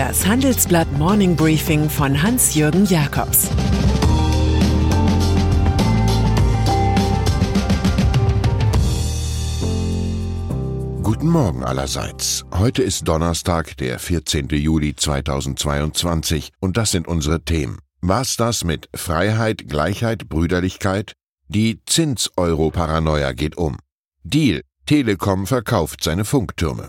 Das Handelsblatt Morning Briefing von Hans-Jürgen Jakobs Guten Morgen allerseits. Heute ist Donnerstag, der 14. Juli 2022 und das sind unsere Themen. Was das mit Freiheit, Gleichheit, Brüderlichkeit? Die Zins-Euro-Paranoia geht um. Deal. Telekom verkauft seine Funktürme.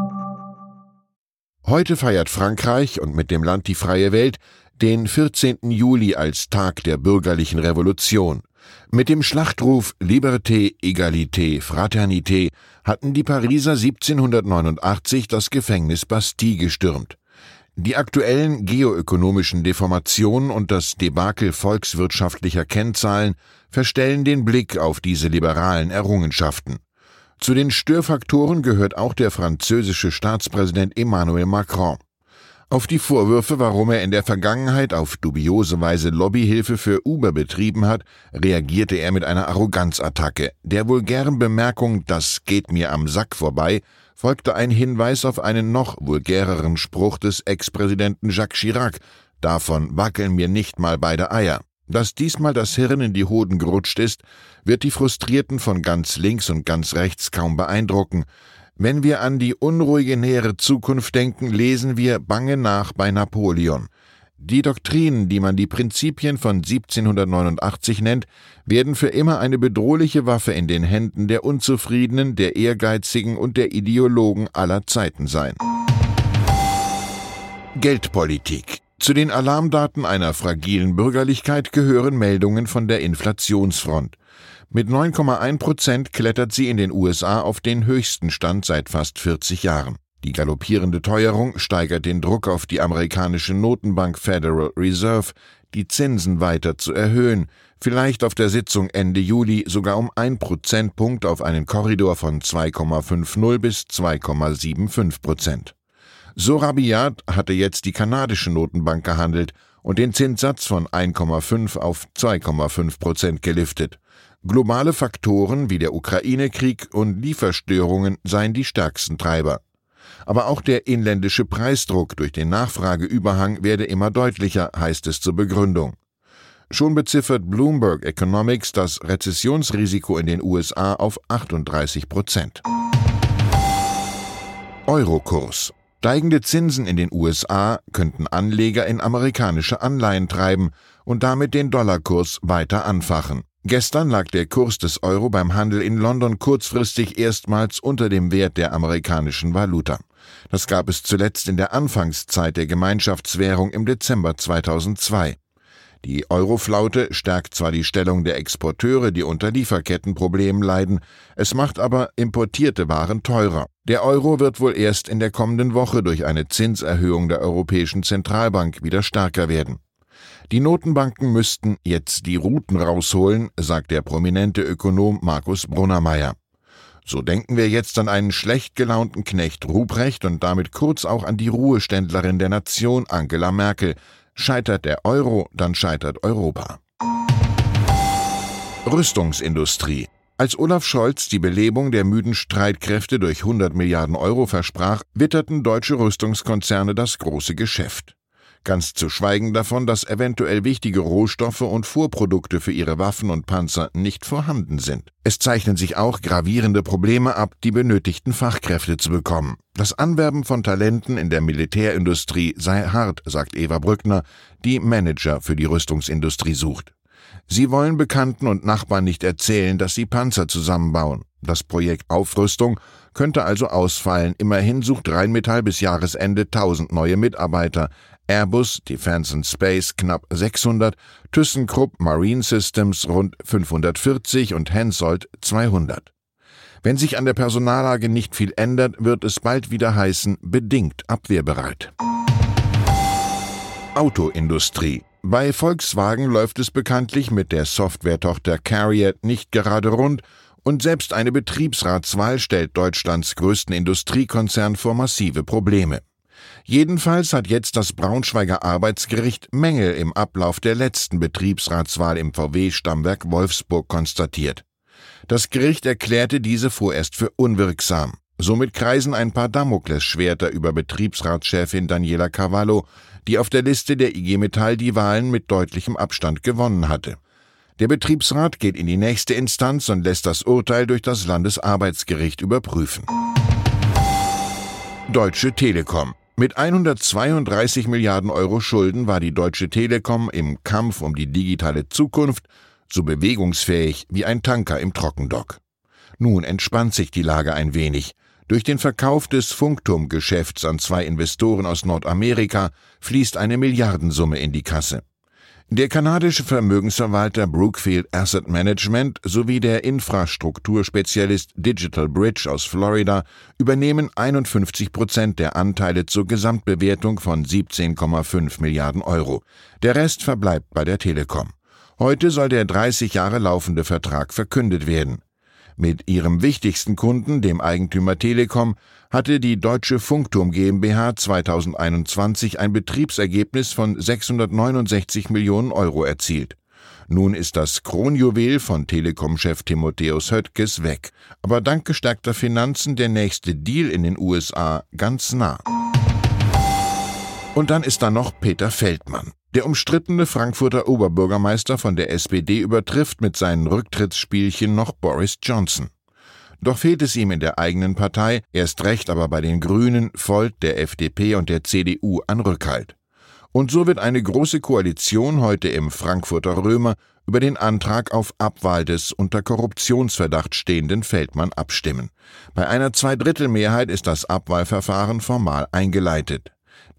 Heute feiert Frankreich und mit dem Land die freie Welt den 14. Juli als Tag der bürgerlichen Revolution. Mit dem Schlachtruf Liberté, Egalité, Fraternité hatten die Pariser 1789 das Gefängnis Bastille gestürmt. Die aktuellen geoökonomischen Deformationen und das Debakel volkswirtschaftlicher Kennzahlen verstellen den Blick auf diese liberalen Errungenschaften. Zu den Störfaktoren gehört auch der französische Staatspräsident Emmanuel Macron. Auf die Vorwürfe, warum er in der Vergangenheit auf dubiose Weise Lobbyhilfe für Uber betrieben hat, reagierte er mit einer Arroganzattacke. Der vulgären Bemerkung, das geht mir am Sack vorbei, folgte ein Hinweis auf einen noch vulgäreren Spruch des Ex-Präsidenten Jacques Chirac, davon wackeln mir nicht mal beide Eier. Dass diesmal das Hirn in die Hoden gerutscht ist, wird die Frustrierten von ganz links und ganz rechts kaum beeindrucken. Wenn wir an die unruhige nähere Zukunft denken, lesen wir bange nach bei Napoleon. Die Doktrinen, die man die Prinzipien von 1789 nennt, werden für immer eine bedrohliche Waffe in den Händen der Unzufriedenen, der Ehrgeizigen und der Ideologen aller Zeiten sein. Geldpolitik. Zu den Alarmdaten einer fragilen Bürgerlichkeit gehören Meldungen von der Inflationsfront. Mit 9,1 Prozent klettert sie in den USA auf den höchsten Stand seit fast 40 Jahren. Die galoppierende Teuerung steigert den Druck auf die amerikanische Notenbank Federal Reserve, die Zinsen weiter zu erhöhen, vielleicht auf der Sitzung Ende Juli sogar um ein Prozentpunkt auf einen Korridor von 2,50 bis 2,75 Prozent. So rabiat hatte jetzt die kanadische Notenbank gehandelt und den Zinssatz von 1,5 auf 2,5 Prozent geliftet. Globale Faktoren wie der Ukraine-Krieg und Lieferstörungen seien die stärksten Treiber. Aber auch der inländische Preisdruck durch den Nachfrageüberhang werde immer deutlicher, heißt es zur Begründung. Schon beziffert Bloomberg Economics das Rezessionsrisiko in den USA auf 38 Prozent. Eurokurs. Steigende Zinsen in den USA könnten Anleger in amerikanische Anleihen treiben und damit den Dollarkurs weiter anfachen. Gestern lag der Kurs des Euro beim Handel in London kurzfristig erstmals unter dem Wert der amerikanischen Valuta. Das gab es zuletzt in der Anfangszeit der Gemeinschaftswährung im Dezember 2002. Die Euroflaute stärkt zwar die Stellung der Exporteure, die unter Lieferkettenproblemen leiden, es macht aber importierte Waren teurer. Der Euro wird wohl erst in der kommenden Woche durch eine Zinserhöhung der Europäischen Zentralbank wieder stärker werden. Die Notenbanken müssten jetzt die Routen rausholen, sagt der prominente Ökonom Markus Brunnermeier. So denken wir jetzt an einen schlecht gelaunten Knecht Ruprecht und damit kurz auch an die Ruheständlerin der Nation Angela Merkel. Scheitert der Euro, dann scheitert Europa. Rüstungsindustrie. Als Olaf Scholz die Belebung der müden Streitkräfte durch 100 Milliarden Euro versprach, witterten deutsche Rüstungskonzerne das große Geschäft ganz zu schweigen davon, dass eventuell wichtige Rohstoffe und Vorprodukte für ihre Waffen und Panzer nicht vorhanden sind. Es zeichnen sich auch gravierende Probleme ab, die benötigten Fachkräfte zu bekommen. Das Anwerben von Talenten in der Militärindustrie sei hart, sagt Eva Brückner, die Manager für die Rüstungsindustrie sucht. Sie wollen Bekannten und Nachbarn nicht erzählen, dass sie Panzer zusammenbauen. Das Projekt Aufrüstung könnte also ausfallen. Immerhin sucht Rheinmetall bis Jahresende 1000 neue Mitarbeiter. Airbus Defence and Space knapp 600, ThyssenKrupp Marine Systems rund 540 und Hensoldt 200. Wenn sich an der Personallage nicht viel ändert, wird es bald wieder heißen, bedingt abwehrbereit. Autoindustrie. Bei Volkswagen läuft es bekanntlich mit der Softwaretochter Carrier nicht gerade rund und selbst eine Betriebsratswahl stellt Deutschlands größten Industriekonzern vor massive Probleme. Jedenfalls hat jetzt das Braunschweiger Arbeitsgericht Mängel im Ablauf der letzten Betriebsratswahl im VW-Stammwerk Wolfsburg konstatiert. Das Gericht erklärte diese vorerst für unwirksam. Somit kreisen ein paar Damoklesschwerter über Betriebsratschefin Daniela Cavallo, die auf der Liste der IG Metall die Wahlen mit deutlichem Abstand gewonnen hatte. Der Betriebsrat geht in die nächste Instanz und lässt das Urteil durch das Landesarbeitsgericht überprüfen. Deutsche Telekom. Mit 132 Milliarden Euro Schulden war die Deutsche Telekom im Kampf um die digitale Zukunft so bewegungsfähig wie ein Tanker im Trockendock. Nun entspannt sich die Lage ein wenig. Durch den Verkauf des Funkturmgeschäfts an zwei Investoren aus Nordamerika fließt eine Milliardensumme in die Kasse. Der kanadische Vermögensverwalter Brookfield Asset Management sowie der Infrastrukturspezialist Digital Bridge aus Florida übernehmen 51 Prozent der Anteile zur Gesamtbewertung von 17,5 Milliarden Euro. Der Rest verbleibt bei der Telekom. Heute soll der 30 Jahre laufende Vertrag verkündet werden. Mit ihrem wichtigsten Kunden, dem Eigentümer Telekom, hatte die Deutsche Funkturm GmbH 2021 ein Betriebsergebnis von 669 Millionen Euro erzielt. Nun ist das Kronjuwel von Telekom-Chef Timotheus Höttges weg, aber dank gestärkter Finanzen der nächste Deal in den USA ganz nah. Und dann ist da noch Peter Feldmann. Der umstrittene Frankfurter Oberbürgermeister von der SPD übertrifft mit seinen Rücktrittsspielchen noch Boris Johnson. Doch fehlt es ihm in der eigenen Partei, erst recht aber bei den Grünen, Volt, der FDP und der CDU an Rückhalt. Und so wird eine große Koalition heute im Frankfurter Römer über den Antrag auf Abwahl des unter Korruptionsverdacht stehenden Feldmann abstimmen. Bei einer Zweidrittelmehrheit ist das Abwahlverfahren formal eingeleitet.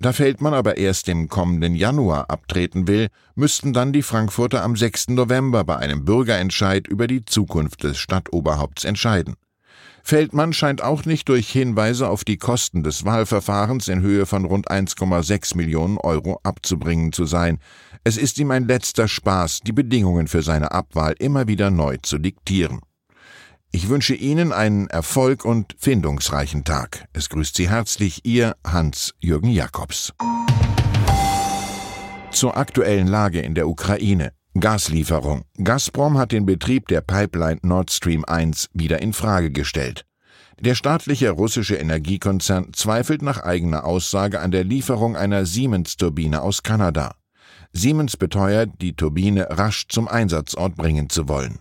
Da Feldmann aber erst im kommenden Januar abtreten will, müssten dann die Frankfurter am 6. November bei einem Bürgerentscheid über die Zukunft des Stadtoberhaupts entscheiden. Feldmann scheint auch nicht durch Hinweise auf die Kosten des Wahlverfahrens in Höhe von rund 1,6 Millionen Euro abzubringen zu sein. Es ist ihm ein letzter Spaß, die Bedingungen für seine Abwahl immer wieder neu zu diktieren. Ich wünsche Ihnen einen Erfolg und findungsreichen Tag. Es grüßt Sie herzlich Ihr Hans-Jürgen Jakobs. Zur aktuellen Lage in der Ukraine. Gaslieferung. Gazprom hat den Betrieb der Pipeline Nord Stream 1 wieder in Frage gestellt. Der staatliche russische Energiekonzern zweifelt nach eigener Aussage an der Lieferung einer Siemens-Turbine aus Kanada. Siemens beteuert, die Turbine rasch zum Einsatzort bringen zu wollen.